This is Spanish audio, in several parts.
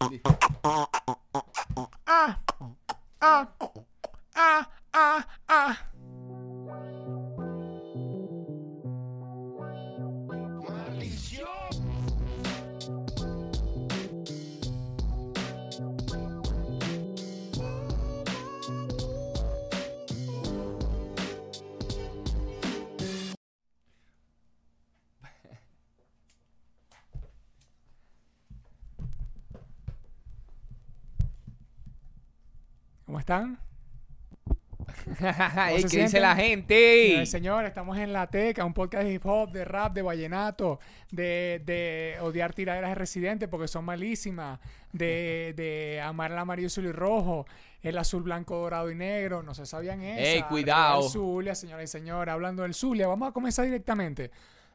あ、あ、あ、あ、あ、あ。Se ¿Qué dice la gente? Señor, estamos en La Teca, un podcast de hip hop, de rap, de vallenato, de, de odiar tiraderas de residentes porque son malísimas, de, de amar el amarillo, azul y rojo, el azul, blanco, dorado y negro, no se sabían eso. Ey, cuidado. El Zulia, señoras y señores, hablando del Zulia, vamos a comenzar directamente.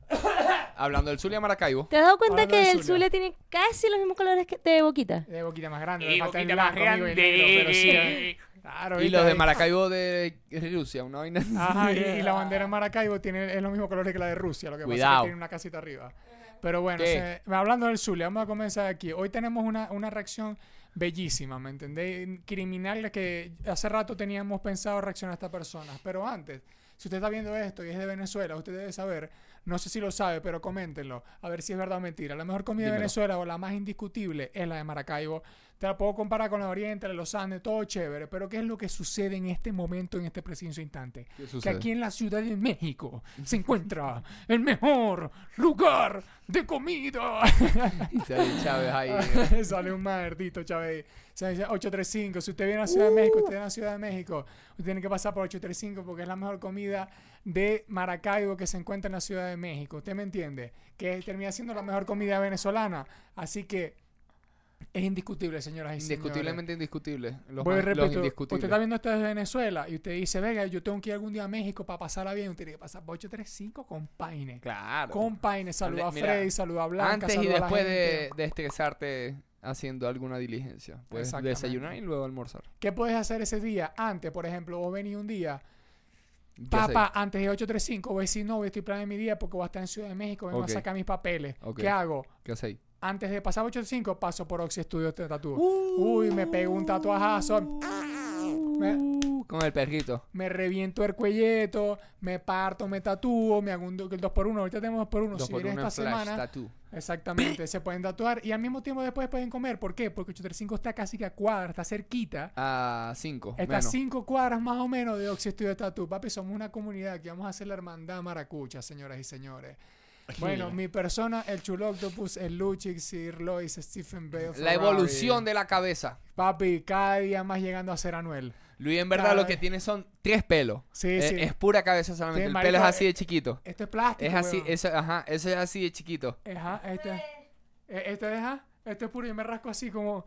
Hablando del Zulia Maracaibo. ¿Te has dado cuenta Hablando que el Zulia. Zulia tiene casi los mismos colores que de boquita? De boquita más grande, le falta el boquita más blanco, amigo, y el negro, pero sí, eh. Claro, Y los de Maracaibo de Rusia, una vaina. Ajá, y, y la bandera de Maracaibo tiene es los mismos colores que la de Rusia, lo que pasa es Cuidado. que tiene una casita arriba. Pero bueno, hablando del Zulia, vamos a comenzar aquí. Hoy tenemos una, una reacción bellísima, ¿me entendéis? Criminal que hace rato teníamos pensado reaccionar a esta persona. Pero antes, si usted está viendo esto y es de Venezuela, usted debe saber, no sé si lo sabe, pero coméntenlo, a ver si es verdad o mentira. La mejor comida de. Venezuela o la más indiscutible es la de Maracaibo. Te la puedo comparar con la de los Andes, todo chévere. Pero ¿qué es lo que sucede en este momento, en este preciso instante? ¿Qué que aquí en la Ciudad de México se encuentra el mejor lugar de comida. Y sale Chávez ahí. Sale un maldito, Chávez. Se dice 835. Si usted viene a la Ciudad de México, usted viene a la Ciudad de México, usted tiene que pasar por 835 porque es la mejor comida de Maracaibo que se encuentra en la Ciudad de México. ¿Usted me entiende? Que termina siendo la mejor comida venezolana. Así que es indiscutible, señoras y señores. Indiscutiblemente indiscutible. Los, Voy más- los repito, usted indiscutibles. está viendo esto desde Venezuela y usted dice, venga, yo tengo que ir algún día a México para pasarla bien. Usted tiene que pasar por 835 con Paine. Claro. Con Paine, saluda a Freddy, saluda a Blanca, Antes y después de, de estresarte haciendo alguna diligencia. Puedes desayunar y luego almorzar. ¿Qué puedes hacer ese día? Antes, por ejemplo, vos venís un día, ¿Qué papá, antes de 835, voy a decir, no, voy a estoy planeando mi día porque voy a estar en Ciudad de México, vengo Ok. a sacar mis papeles. ¿Qué hago? ¿Qué hacéis? Antes de pasar 835, paso por Oxy Studios de Tatú. Uh. Uy, me pego un tatuajazo. Me, Uh, con el perrito. me reviento el cuelleto, me parto, me tatúo, me hago un do- el 2x1. Ahorita tenemos 2x1. Dos Si uno esta flash semana, tattoo. exactamente, se pueden tatuar y al mismo tiempo después pueden comer. ¿Por qué? Porque 835 está casi que a cuadras, está cerquita. A 5. Está a 5 cuadras más o menos de Oxy Studio Tattoo. Papi, somos una comunidad que vamos a hacer la hermandad maracucha, señoras y señores. Bueno, mi persona, el Chulo Octopus, el Luchix, Sir Lois, Stephen Bale. La evolución de la cabeza. Papi, cada día más llegando a ser Anuel. Luis en verdad Cada lo vez- que tiene son tres pelos. Sí, Eh, sí. Es pura cabeza solamente. Sí, el marico, pelo es así eh, de chiquito. Esto es plástico. Es así, eso, ajá, eso es así de chiquito. Ajá, este. eh, Este deja. Este es puro. Yo me rasco así como.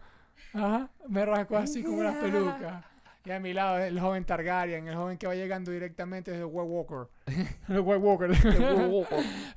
Ajá. Me rasco así como las pelucas. Y a mi lado el joven Targaryen, el joven que va llegando directamente desde White Walker. El White Walker.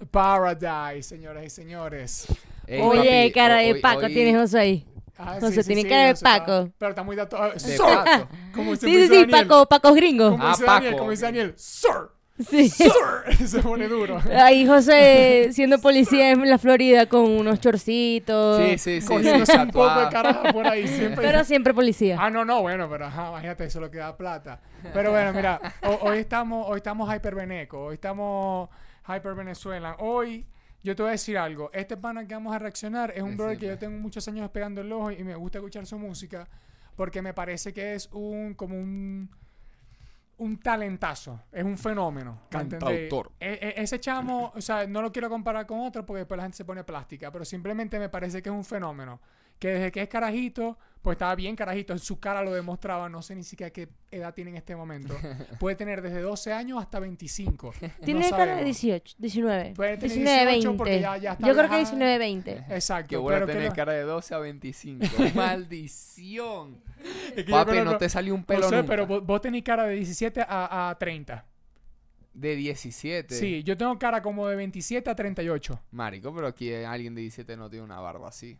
Paradise, señoras y señores. Ey, Oye, papi, cara de hoy- Paco hoy- tienes José ahí. Ah, José, tiene cara de está- Paco. pero está muy dato. De Sir, Paco. Como Sí, sí, sí. Paco, Paco gringo. Como Ah, dice Daniel, Paco. como dice Daniel. Sir, Sí. Se pone duro. Ahí José siendo policía en la Florida con unos chorcitos. Sí, sí, sí. Cogiéndose sí, un poco de carajo por ahí. Siempre Pero siempre policía. Ah, no, no, bueno, pero ajá, imagínate, eso lo que da plata. Pero bueno, mira, ho- hoy estamos, hoy estamos hyper veneco, hoy estamos hyper venezuela. Hoy, yo te voy a decir algo. Este pana que vamos a reaccionar es un brother que yo tengo muchos años pegando el ojo y me gusta escuchar su música porque me parece que es un, como un, un talentazo, es un fenómeno. Cantautor. E- e- ese chamo, o sea, no lo quiero comparar con otro porque después la gente se pone plástica, pero simplemente me parece que es un fenómeno. Que desde que es carajito, pues estaba bien carajito, en su cara lo demostraba, no sé ni siquiera qué edad tiene en este momento. Puede tener desde 12 años hasta 25. Tiene no cara de sabemos. 18, 19. Puede tener 19, 18 porque 20. ya- ya está Yo creo que viajada. 19, 20. Exacto. Que voy a que tener lo- cara de 12 a 25. Maldición. es que Papi, no que- te salió un no pelo sé, nunca. pero vos, vos tenés cara de 17 a, a 30. De 17. Sí, yo tengo cara como de 27 a 38. Marico, pero aquí alguien de 17 no tiene una barba así.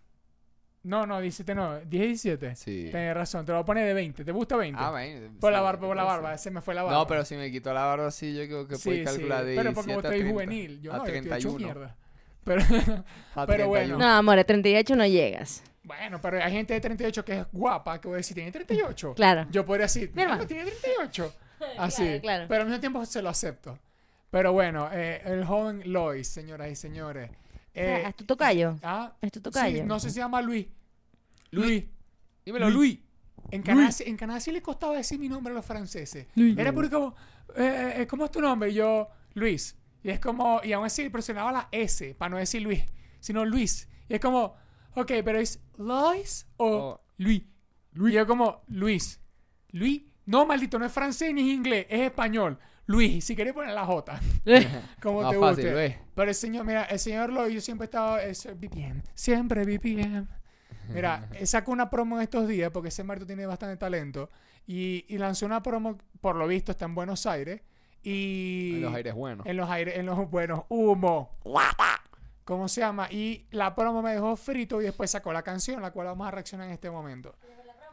No, no, 17 no, 10 y 17. Sí. Tienes razón, te lo voy a poner de 20. ¿Te gusta 20? Ah, bueno. por la sí, barba, por la barba, se me fue la barba. No, pero si me quitó la barba así, yo creo que Sí, puedes sí, calcular de Pero porque 17 vos 30. juvenil. Yo a no, yo estoy hecho 31. mierda. Pero, A Pero 31. bueno. No, amor, a 38 no llegas. bueno, pero hay gente de 38 que es guapa, que voy a decir, tiene 38. Claro. Yo podría decir, Mi hermano. "No, tiene 38. Así. Claro, claro. Pero al mismo tiempo se lo acepto. Pero bueno, eh, el joven Lois, señoras y señores. Eh, ¿Es tu tocayo? ah, ¿Es tu sí, tocayo? no sé si se llama Luis. Luis. Luis. Dímelo, Luis. En Canadá, en Canadá sí le costaba decir mi nombre a los franceses. Era porque como, eh, eh, ¿cómo es tu nombre? Y yo, Luis. Y es como, y aún así presionaba la S para no decir Luis, sino Luis. Y es como, ok, pero es Lois o Oh. Luis. Y yo como, Luis. Luis. No, maldito, no es francés ni es inglés, es español. Luis, si querés poner la J. como Más te fácil, guste. Luis. Pero el señor, mira, el señor Lois, yo siempre he estado, es VPN. Siempre VPN. Mira, eh, sacó una promo en estos días porque ese Marto tiene bastante talento y, y lanzó una promo, por lo visto está en Buenos Aires y En los aires buenos. en los aires, en los buenos humo, ¿cómo se llama? Y la promo me dejó frito y después sacó la canción, la cual vamos a reaccionar en este momento.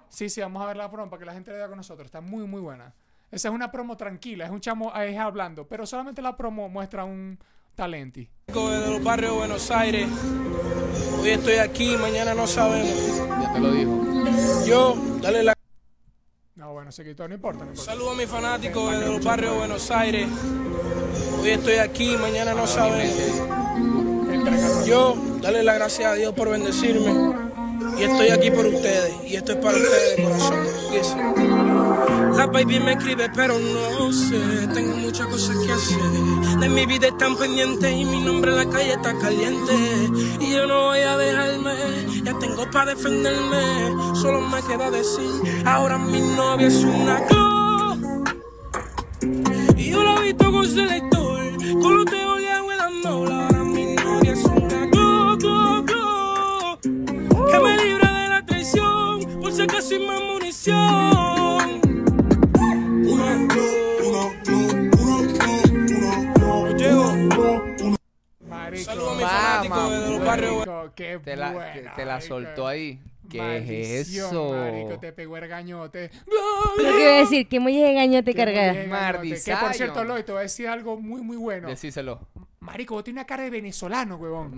Sí, sí, vamos a ver la promo para que la gente le vea con nosotros. Está muy, muy buena. Esa es una promo tranquila, es un chamo es hablando, pero solamente la promo muestra un talenti. de los barrios de Buenos Aires. Hoy estoy aquí, mañana no sabemos. Ya te lo dijo. Yo, dale la No, bueno, se quitó, no importa, no importa. saludo a mis fanáticos de los barrios de Buenos Aires. Hoy estoy aquí, mañana no sabemos. Yo, dale la gracias a Dios por bendecirme. Y estoy aquí por ustedes. Y esto es para ustedes de corazón. Yes. La baby me escribe, pero no sé. Tengo muchas cosas que hacer. De mi vida están pendientes y mi nombre en la calle está caliente. Y yo no voy a dejarme. Ya tengo para defenderme. Solo me queda decir: Ahora mi novia es una go. Y yo la he visto con selector. Con los teos le hago. Ahora mi novia es una go, go, go. Que me libra de la traición. Por si acaso hay más munición. De los barrios. qué Te la, buena, te, te la marico. soltó ahí. ¿Qué es eso? Marico, te pegó el gañote. Lo que iba a decir, que cargas. bien, gañote. Que por cierto, Loy, te voy a decir algo muy, muy bueno. Decíselo. Marico, vos tienes una cara de venezolano, huevón.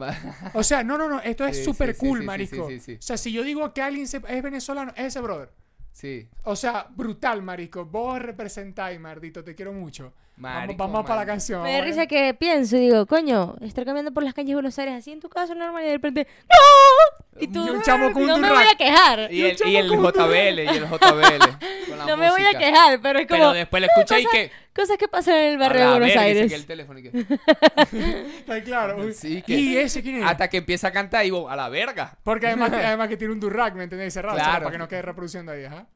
O sea, no, no, no, esto es súper sí, sí, cool, sí, sí, marico. sí, sí, sí. O sea, si yo digo que alguien se- es venezolano, es ese brother. Sí. O sea, brutal, marico. Vos representáis, mardito, te quiero mucho. Vamos Marico, vamos para la canción. Me da vamos risa ver. que pienso y digo, coño, estar caminando por las calles de Buenos Aires así en tu casa normal y de repente, ¡No! Y tú, Y un chamo con no un me voy a quejar. Y el, y el JBL, y el JBL. No me voy a quejar, pero es como Pero después le escuché y que. cosas que pasan en el barrio de Buenos se Aires. queda el teléfono y que- Está claro. uy. Sí, que- ¿Y ese quién es? Hasta que empieza a cantar y vos, a la verga. Porque además, además que tiene un Durac, ¿me entendéis? Cerrado, o sea, Claro. para que no quede reproduciendo ahí, ajá.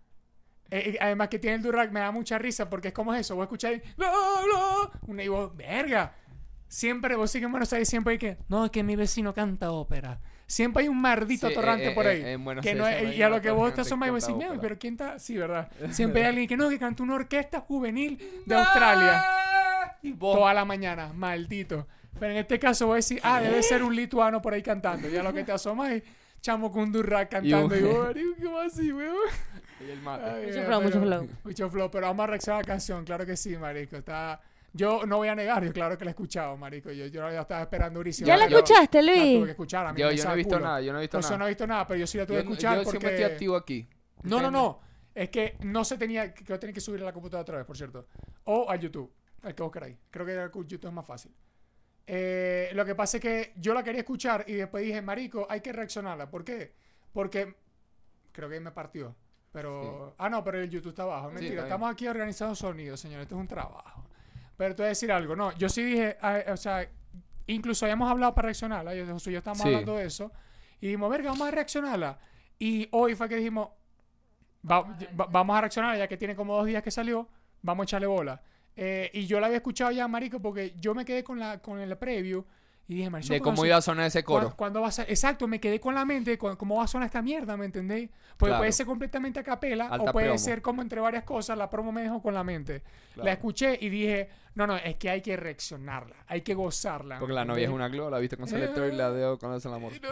Eh, eh, además que tiene el Durac, me da mucha risa porque es como eso. Vos escucháis, no, no, una y vos, verga. Siempre, vos sí que en Buenos Aires siempre hay que, no, es que mi vecino canta ópera. Siempre hay un mardito Sí, atorrante eh, por eh, ahí. en Buenos que no es- hay y a lo que vos te asomas y vos decís, pero ¿quién está? Sí, ¿verdad? Siempre hay alguien que no, que canta una orquesta juvenil de Australia. Y vos. Toda la mañana, maldito. Pero en este caso voy a decir, ah, debe ser un lituano por ahí cantando. Ya lo que te asomas es chamo con un Durac cantando. Y Y vos, ¿qué así, weón? Y el mate. Ay, Mucho flow, mucho pero- flow. Mucho flow, pero vamos a reaccionar a la canción, claro que sí, marico. Está... Yo no voy a negar, yo claro que la he escuchado, marico. Yo, yo la estaba esperando durísimo. ¿Ya la escuchaste, La tuve Luis? que escuchar, a mí Yo, me yo no he visto culo. nada, yo no he visto nada. no ha visto nada, pero yo sí la tuve que escuchar yo porque... siempre estoy activo aquí. No, no, no. Es que no se tenía... Que yo tenía que subir a la computadora otra vez, por cierto. O a YouTube, al que vos queráis. Creo que YouTube es más fácil. Eh, lo que pasa es que yo la quería escuchar y después dije, marico, hay que reaccionarla. ¿Por qué? Porque creo que me partió. Pero... Ah, no, pero el YouTube está abajo. Mentira, estamos aquí organizando sonido, señor. Esto es un trabajo. Pero te voy a decir algo. No, yo sí dije... ah, o sea, incluso habíamos hablado para reaccionarla. Yo, José y yo estábamos Sí. hablando de eso. Y dijimos, verga, vamos a reaccionarla. Y hoy fue que dijimos, va- va- vamos a reaccionarla ya que tiene como dos días que salió. Vamos a echarle bola. Eh, y yo la había escuchado ya, marico, porque yo me quedé con la con el preview y dije, marico, De ¿cuándo cómo iba a sonar ese ¿cuándo- coro. cuándo va a ser? Exacto, me quedé con la mente con cómo va a sonar esta mierda, ¿me entendéis? Porque Claro. puede ser completamente a capela o Alta puede promo. ser como entre varias cosas. La promo me dejó con la mente. Claro. La escuché y dije, no, no, es que hay que reaccionarla, hay que gozarla. Porque ¿me la novia es una glow, la viste con selector y la dejo con el amor.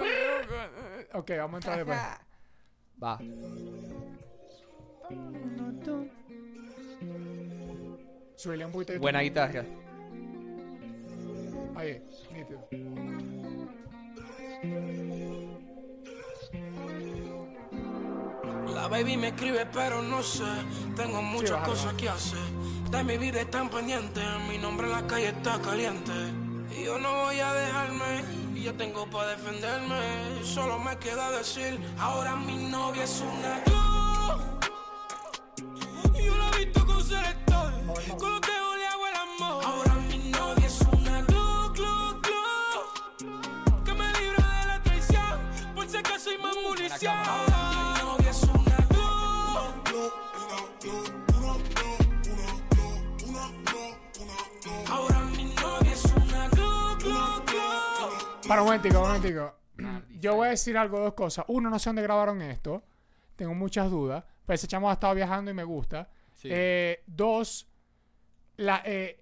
Ok, vamos a entrar después. Va. Subirle un poquito de Buena guitarra. Ahí, nítido. La baby me escribe pero no sé, tengo muchas cosas que hacer. De mi vida están pendientes, mi nombre en la calle está caliente. Y yo no voy a dejarme, y yo tengo para defenderme. Solo me queda decir, ahora mi novia es una Para un momentico, un momentico. Yo voy a decir algo, dos cosas. Uno, no sé dónde grabaron esto. Tengo muchas dudas. Pero ese chamo ha estado viajando y me gusta. Sí. Eh, dos, la eh,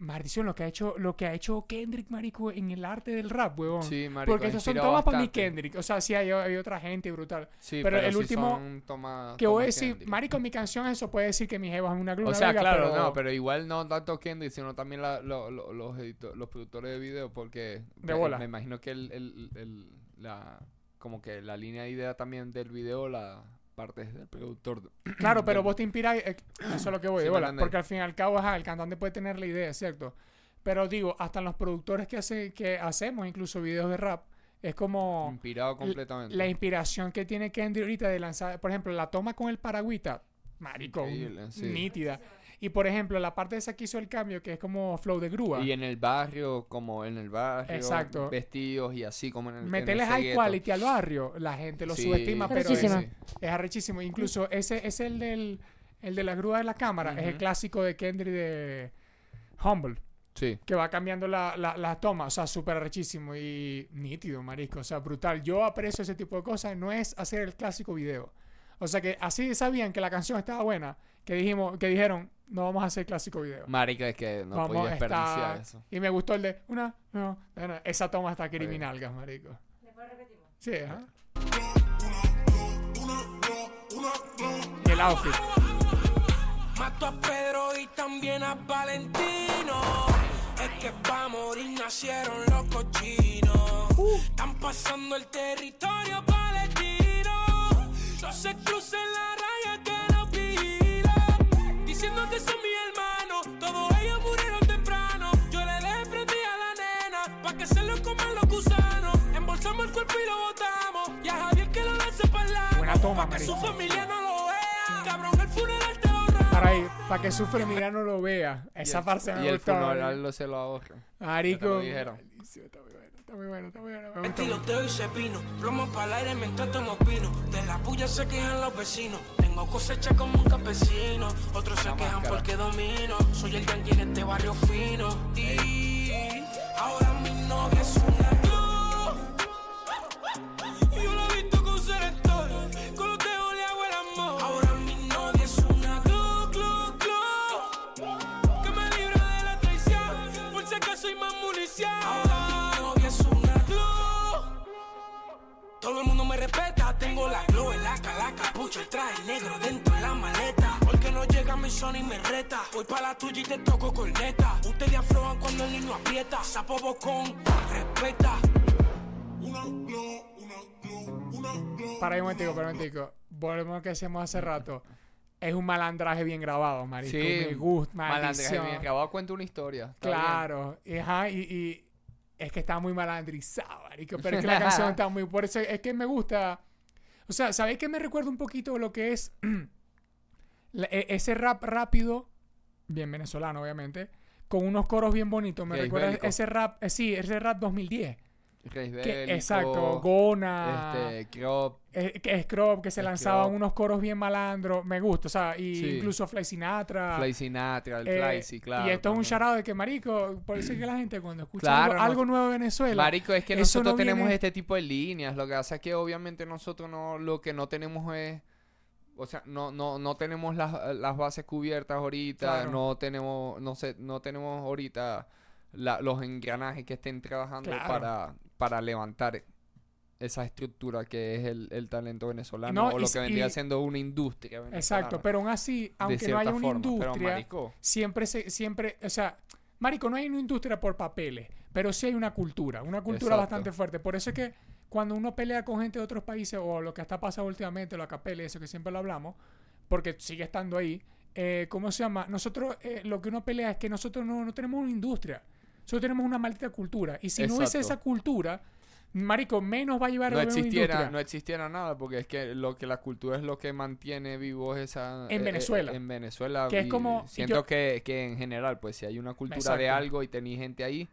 maldición, lo que ha hecho, lo que ha hecho Kendrick, marico, en el arte del rap, huevón. Sí, marico, Porque estos son tomas para bastante. Kendrick. O sea, sí hay, hay otra gente brutal. Sí, pero el último son toma- Que voy a decir, Kendrick. marico, mi canción eso puede decir que mi jeva es una gluna O sea, claro, pero no, pero igual no tanto Kendrick, sino también la- lo- lo- los, edito- los productores de video, porque De me- bola. me imagino que el, el- el- la, como que la línea de idea también del video, la parte es del productor. Claro, pero vos te inspiráis. eh, eso es lo que voy, Sí, de bola. Porque al fin y al cabo, ajá, el cantante puede tener la idea, ¿cierto? Pero digo, hasta en los productores que, hace, que hacemos, incluso videos de rap, es como Inspirado completamente. la inspiración que tiene Kendrick ahorita de lanzar. Por ejemplo, la toma con el paragüita, marico, sí. nítida. Y por ejemplo, la parte esa que hizo el cambio, que es como flow de grúa. Y en el barrio, como en el barrio, Exacto. vestidos y así como en el Meterle high gueto. quality al barrio, la gente lo Sí, subestima, pero es, es arrechísimo. Incluso ese es el del el de la grúa de la cámara, es el clásico de Kendrick de Humble, Sí. que va cambiando la, la, la toma, o sea, súper arrechísimo y nítido, marisco, o sea, brutal. Yo aprecio ese tipo de cosas, no es hacer el clásico video. O sea que así sabían que la canción estaba buena, que dijimos, que dijeron, no vamos a hacer clásico video. Marica, es que no vamos podía desperdiciar estar... eso. Y me gustó el de una, no, no, esa toma está criminal, gas, marico. Sí, ajá. Y el outfit. Mato a Pedro y también a Valentino. Es que pa' morir nacieron los cochinos. Están pasando el territorio palestino. No se crucen la raya que nos vigilan. Diciendo que son mis hermanos. Todos ellos murieron temprano. Yo le desprendí a la nena. Pa' que se lo coman los gusanos. Embolsamos el cuerpo y lo botamos. Y a Javier que lo lance para el lado. Buena toma, Pa' que su familia no lo Para ahí, para que sufre mira no lo vea. Esa el- parte me Y el funeral lo se lo ahorra. Marico. Dijeron. Está muy bueno, está muy bueno, está muy bueno. Gustó. Tiroteo y cepino, plomo para el aire mientras tomo pino. De la puya se quejan los vecinos. Tengo cosecha como un campesino. Otros se quejan porque domino. Soy el yankee en este barrio fino. Y ahora mi novia es una Todo el mundo me respeta, tengo la glow, AK, la capucha, el traje negro dentro de la maleta. Porque no llega mi son y me reta. Voy para la tuya y te toco corneta. Ustedes aflojan cuando el niño aprieta. Sapo bocón, respeta. Para ahí un momentico, para un momentico. Volvemos a lo que decíamos hace rato. Es un malandraje bien grabado, marico. Sí, me gusta, Malandraje, bien acabado cuenta una historia. Claro, y, ajá, y, y es que está muy malandrizado, marico, pero es que la canción está muy... Por eso es que me gusta... O sea, ¿sabéis que me recuerda un poquito lo que es la- e- ese rap rápido, bien venezolano obviamente, con unos coros bien bonitos? Me recuerda ese rap, eh, sí, ese rap 2010. Reis Que, Bélico, exacto, Gona, Este, Crop. eh, que Scrub, que se lanzaban unos coros bien malandros, me gusta, o sea, y Sí. incluso Fly Sinatra. Fly Sinatra, el Eh, Fly, sí, claro. y esto es un charado de que, marico, por eso es que la gente cuando escucha Claro, algo, nuevo de Venezuela, Marico, es que nosotros no tenemos viene- este tipo de líneas. Lo que pasa es que obviamente nosotros no, lo que no tenemos es. O sea, no, no, no tenemos las, las bases cubiertas ahorita. Claro. No tenemos, no sé, no tenemos ahorita la- los engranajes que estén trabajando Claro. para, para levantar esa estructura que es el, el talento venezolano. No, o y lo que vendría y- siendo una industria venezolana. Exacto, pero aún así, aunque no haya una forma. Industria, marico, siempre se, siempre, o sea, Marico, no hay una industria por papeles, pero sí hay una cultura, una cultura Exacto. bastante fuerte. Por eso es que cuando uno pelea con gente de otros países, o lo que está pasando últimamente, lo acapele, eso que siempre lo hablamos, porque sigue estando ahí, eh, ¿cómo se llama? Nosotros, eh, lo que uno pelea es que nosotros no, no tenemos una industria, nosotros tenemos una maldita cultura. Y si no Exacto. esa cultura, Marico, menos va a llevar no a una existiera, no existiera nada, porque es que lo que la cultura es lo que mantiene vivo esa... En eh, eh, Venezuela. en Venezuela. Que es como- Siento yo- que, que en general, pues si hay una cultura de algo y tenéis gente ahí,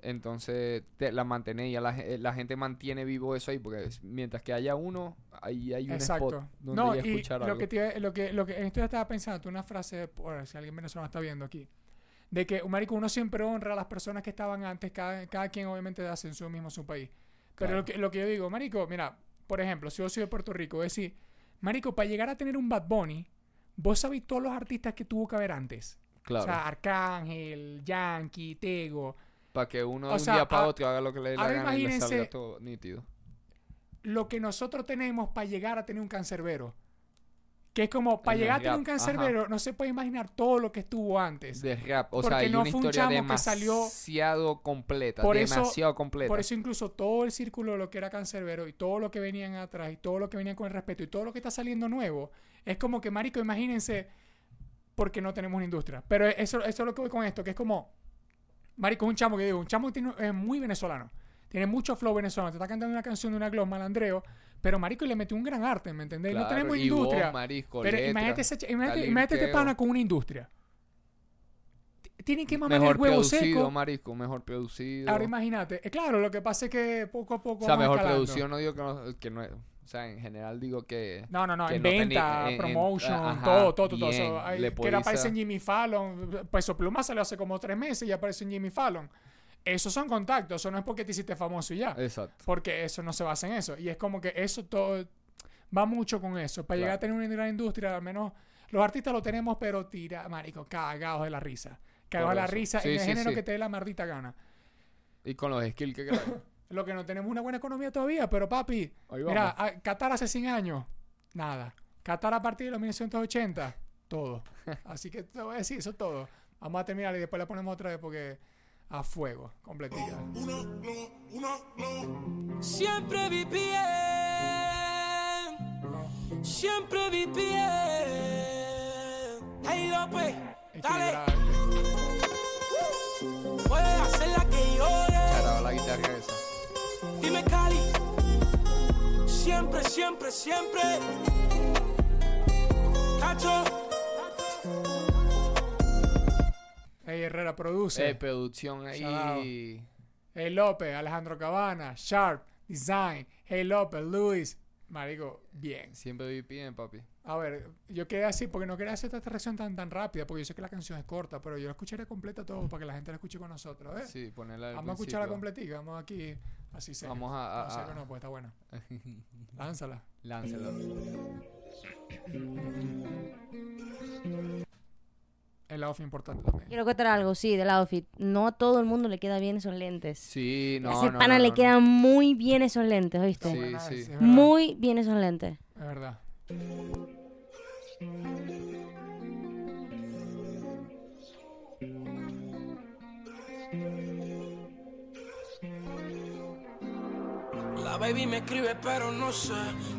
entonces te, la mantenéis, la, ge- la gente mantiene vivo eso ahí, porque es- mientras que haya uno, ahí hay un Exacto. spot donde no, ya y escuchar lo algo. que, te lo que, lo que en esto estaba pensando, una frase, por si alguien venezolano está viendo aquí, de que, marico, uno siempre honra a las personas que estaban antes, cada, cada quien obviamente hace en su mismo su país. Pero Claro. lo, que, lo que yo digo, marico, mira, por ejemplo, si yo soy de Puerto Rico, es decir, marico, para llegar a tener un Bad Bunny, vos sabéis todos los artistas que tuvo que haber antes. Claro, O sea, Arcángel, Yankee, Tego. para que uno de un sea, día para otro haga lo que le dé la gana y le salga todo nítido. lo que nosotros tenemos para llegar a tener un cancerbero. Que es como, para llegar a tener un cancerbero, no se puede imaginar todo lo que estuvo antes. De rap, o Porque sea, hay no una fue un historia chamo que salió- demasiado completa, Por eso- demasiado completa. Por eso incluso todo el círculo de lo que era cancerbero y todo lo que venían atrás y todo lo que venían con el respeto y todo lo que está saliendo nuevo, es como que, marico, imagínense, porque no tenemos una industria. Pero eso, eso es lo que voy con esto, que es como, marico, un chamo que digo, un chamo que tiene- es muy venezolano. Tiene mucho flow venezolano. Te está cantando una canción de una gloss malandreo. Pero, marico, le metió un gran arte, ¿me entendés? no tenemos y industria. marisco, pero letra, imagínate, ese imagínate, imagínate este pana con una industria. Tienen que mamar mejor el huevo producido, seco. marisco, mejor producido. Ahora imagínate. Eh, claro, lo que pasa es que poco a poco o sea, vamos mejor escalando. producido no digo que no, que no es- o sea, en general digo que No, no, no, en no venta, en- en- promotion, ajá, todo, todo, todo. bien, So, hay- que era aparece en Jimmy Fallon. Peso Pluma salió hace como tres meses y aparece en Jimmy Fallon. Esos son contactos, eso no es porque te hiciste famoso y ya. Exacto. Porque eso no se basa en eso. Y es como que eso todo va mucho con eso. Para llegar a tener una gran industria, al menos los artistas lo tenemos, pero tira, marico, cagados de la risa. Cagados de la risa Sí, en el sí, género sí. que te dé la maldita gana. Y con los skills que. Lo que no tenemos una buena economía todavía, pero papi, mira, a- Qatar hace 100 años, nada. Qatar a partir de los 1980, todo. Así que te voy a decir, eso es todo. Vamos a terminar y después la ponemos otra vez porque a fuego, completita. Siempre vi bien, siempre vi bien. Hey López, dale, Equilibrarte. puedes hacer la que llore. La guitarra esa. Dime Cali, siempre, siempre, siempre. Cacho, Ey, Herrera produce. Eh, producción ahí. Hey López, Alejandro Cabana, Sharp, Design, Hey López, Luis. Marico, bien. Siempre vi bien, papi. A ver, yo quedé así porque no quería hacer esta reacción tan tan rápida, porque yo sé que la canción es corta, pero yo la escucharé completa todo para que la gente la escuche con nosotros, ¿eh? Sí, ponerla Vamos a escucharla completica, vamos aquí, así sea. Vamos a- a- No, a- no, pues está buena. Lánzala. Lánzalo. El outfit importante también. Quiero contar algo, sí, del outfit. No a todo el mundo le queda bien esos lentes. Sí, no, a ese no, pana no, le no, quedan muy bien esos lentes, ¿oíste? Sí, sí. es verdad, Muy bien esos lentes. Es verdad. La baby me escribe pero no sé,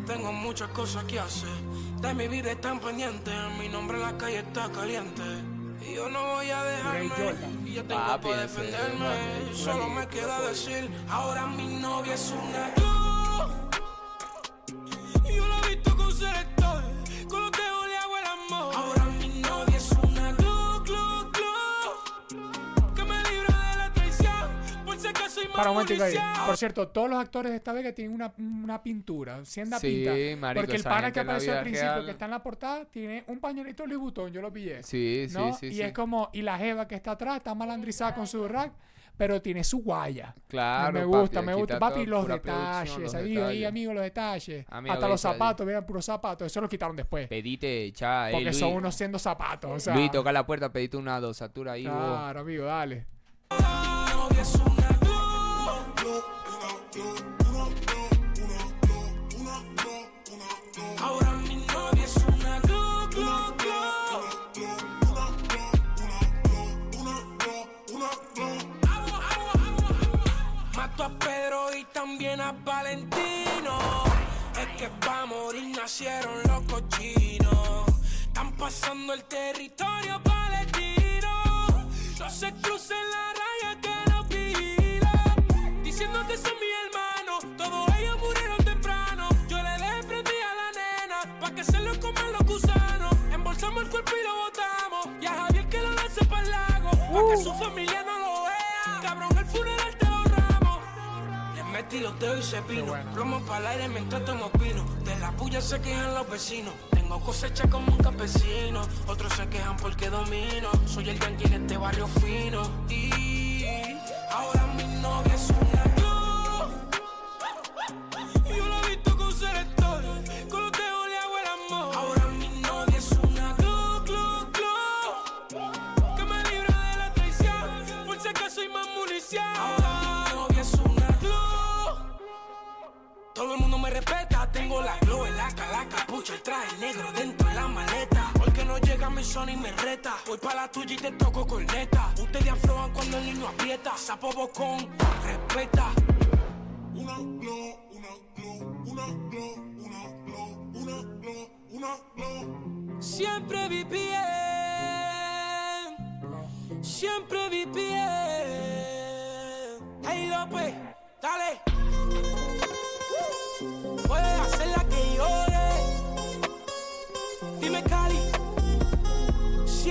tengo muchas cosas que hacer. De mi vida están pendientes, mi nombre en la calle está caliente. Y yo no voy a dejarme, y yo tengo Papi, para ese, defenderme. Solo me queda decir, ahora mi novia es una Por cierto, todos los actores de esta vega tienen una, una pintura, sienda Sí, pinta. marico, porque el pana que apareció al principio, real- que está en la portada, tiene un pañuelito Louis Vuitton, yo lo pillé. Sí, ¿no? sí, sí. y sí. es como, y la jeva que está atrás está malandrizada con su rack, pero tiene su guaya. Claro, me papi, gusta, me gusta, papi, los detalles. los ahí, ahí, detalles. amigo, los detalles. Amigo, Hasta los zapatos, eran puros zapatos. Eso lo quitaron después. Pedite, eh, Porque son unos siendo zapatos. O sea, Luis, toca la puerta, pedite una dosatura ahí, vos. Claro, amigo, dale. Ahora mi novia es una glo, glo, glo. Mato a Pedro y también a Valentino. Es que pa' morir nacieron los cochinos. Están pasando el territorio palestino. No se crucen la que su familia no lo vea. Cabrón, el funeral te ahorramos. Le metí los dedos y se vino. bueno. Plomo para el aire mientras tomo pino. De la puya se quejan los vecinos. Tengo cosecha como un campesino. Otros se quejan porque domino. Soy el yankee de este barrio fino. Y ahora mi novia es una tengo la glow, el AK, la capucha, el traje negro dentro de la maleta. Porque no llega mi son y me reta. Voy pa' la tuya y te toco corneta. Ustedes aflojan cuando el niño aprieta. Sapo bocón, respeta. Una glow, una glow, una glow, una glow, una glow, una glow. Siempre vi bien, siempre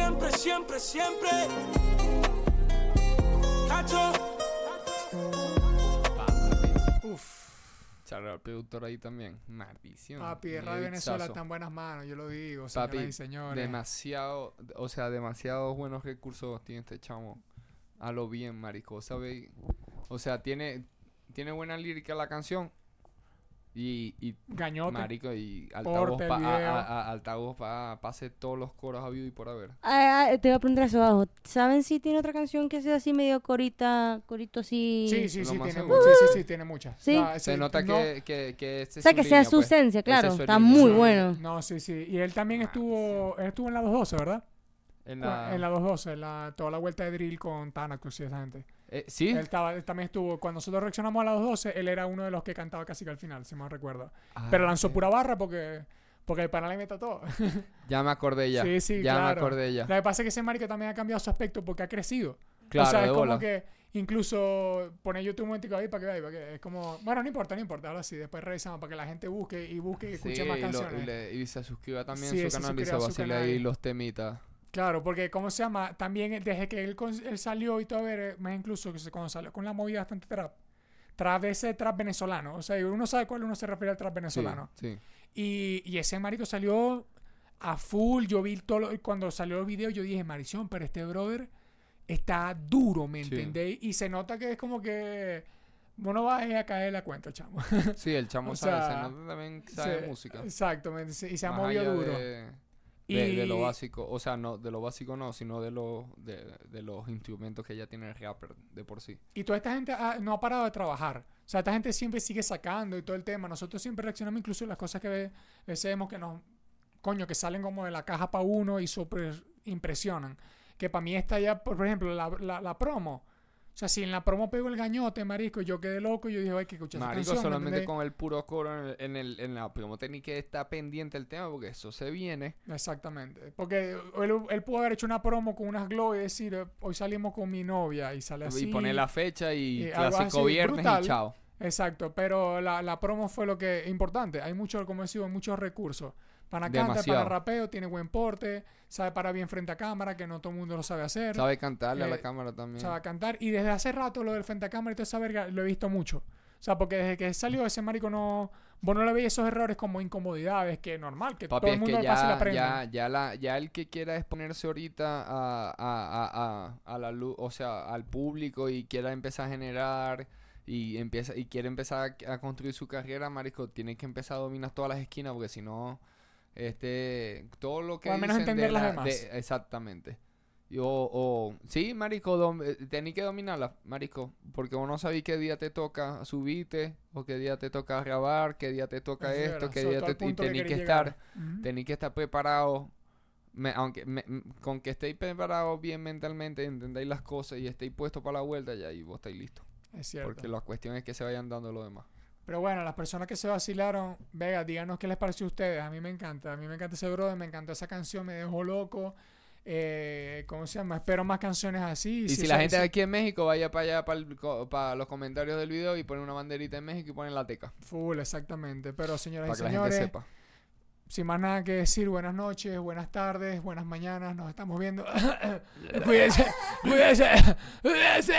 Siempre, siempre, siempre. Cacho. Uf. Charla al productor ahí también. Maldición. Papi, Medio Radio Venezuela en buenas manos, yo lo digo, Papi, y señores. demasiado, o sea, demasiados buenos recursos tiene este chamo. A lo bien, marico, ¿sabes? O sea, tiene, tiene buena lírica la canción. Y, y Gañote. marico, y altavoz el pa, pa, hacer todos los coros habido y por haber. Ah, ah, te voy a preguntar eso abajo. ¿Saben si tiene otra canción que sea así medio corita, corito así? Sí, sí, sí, tiene, seguro. sí, sí, sí, tiene muchas. Sí. No, Se sí, nota no- que, que, que este O sea, es que su sea línea, su pues. esencia, claro. es su Está línea. muy no, bueno. No, sí, sí. Y él también estuvo, él estuvo en la 212, ¿verdad? En la, En la 212, en la, toda la vuelta de drill con Thanatos y esa gente. Eh, ¿Sí? Él, estaba, él también estuvo, cuando nosotros reaccionamos a la 212, él era uno de los que cantaba casi que al final, si me recuerdo. Pero Ah, lanzó ok. pura barra porque, porque el panel le mete todo. Ya me acordé ya. Sí, sí, ya me claro. acordé ya. Lo que pasa es que ese marico también ha cambiado su aspecto porque ha crecido. Claro, o sea, es como bola. que incluso pone YouTube un momentico ahí para que vea, para que es como, bueno, no importa, no importa, ahora sí, después revisamos para que la gente busque y busque y escuche Sí, más y, lo- canciones. y le- y se suscriba también Sí, a su canal y se vacila ahí los temitas. Claro, porque ¿cómo se llama? También eh, desde que él, salió y todo, a ver, eh, más incluso que se, cuando salió con la movida bastante trap, trap ese trap venezolano, o sea, uno sabe cuál uno se refiere al trap venezolano. sí. Y, y ese marico salió a full. Yo vi todo lo- cuando salió el video, yo dije, Marición, pero este brother está duro, ¿me Sí. entendéis? Y se nota que es como que uno va a caer la cuenta, chamo. Sí, el chamo O sabe, se nota también que sabe Se- música. Se- y se ha movido duro. De, de- de lo básico, o sea, no, de lo básico no, sino de, lo, de, de los instrumentos que ya tiene el rapper de por sí. Y toda esta gente ha- no ha parado de trabajar. O sea, esta gente siempre sigue sacando y todo el tema. Nosotros siempre reaccionamos incluso a las cosas que vemos que nos... Coño, que salen como de la caja para uno y súper impresionan. Que para mí está ya, por ejemplo, la, la, la promo. O sea, si en la promo pego el gañote, marico, yo quedé loco y yo dije, hay que escuchar esa Marico, canción, ¿me solamente con el puro coro en, el- en, el, en la promo técnica está pendiente el tema porque eso se viene. Exactamente. Porque él, él pudo haber hecho una promo con unas glow y decir, eh, hoy salimos con mi novia y sale así. y poner la fecha y, y algo clásico viernes brutal. y chao. Exacto, pero la, la promo fue lo que importante. Hay mucho, como decimos, muchos recursos. Para cantar, para Demasiado. rapeo, tiene buen porte, sabe parar bien frente a cámara, que no todo el mundo lo sabe hacer. Sabe cantarle a la Eh, cámara también. Sabe cantar. Y desde hace rato lo del frente a cámara y toda esa verga lo he visto mucho. O sea, porque desde que salió ese marico no... Vos no le veis esos errores como incomodidades, que es normal, que Papi, todo el es mundo que pasa y la ya, aprende. ya, ya, la, ya el que quiera exponerse ahorita a, a, a, a, la luz, o sea, al público y quiera empezar a generar y empieza y quiere empezar a construir su carrera, marico, tiene que empezar a dominar todas las esquinas porque si no, este, todo lo que O al menos dicen de entender las la- demás. de- exactamente. Y o, sí, marico, dom- eh, tenés que dominarla, marico, porque vos no sabés qué día te toca subirte, o qué día te toca grabar, qué día te toca es esto, verdad, qué día te, y punto que estar. Ujú. tenéis que estar preparado, me- aunque me- con que estéis preparados bien mentalmente, entendáis las cosas y estéis puestos para la vuelta, ya y vos estáis listos. Es cierto. Porque la cuestión es que se vayan dando lo demás. Pero bueno, las personas que se vacilaron, Vega, díganos qué les pareció a ustedes. A mí me encanta. A mí me encanta ese brother, me encantó esa canción, me dejó loco. Eh, ¿Cómo se llama? Espero más canciones así. Y si, la gente de aquí en México vaya para allá, para, el co- para los comentarios del video y pone una banderita en México y pone la teca. Full, exactamente. Pero señoras Para y que la gente señores, sepa. sin más nada que decir, buenas noches, buenas tardes, buenas mañanas. Nos estamos viendo. cuídense, cuídense, cuídense.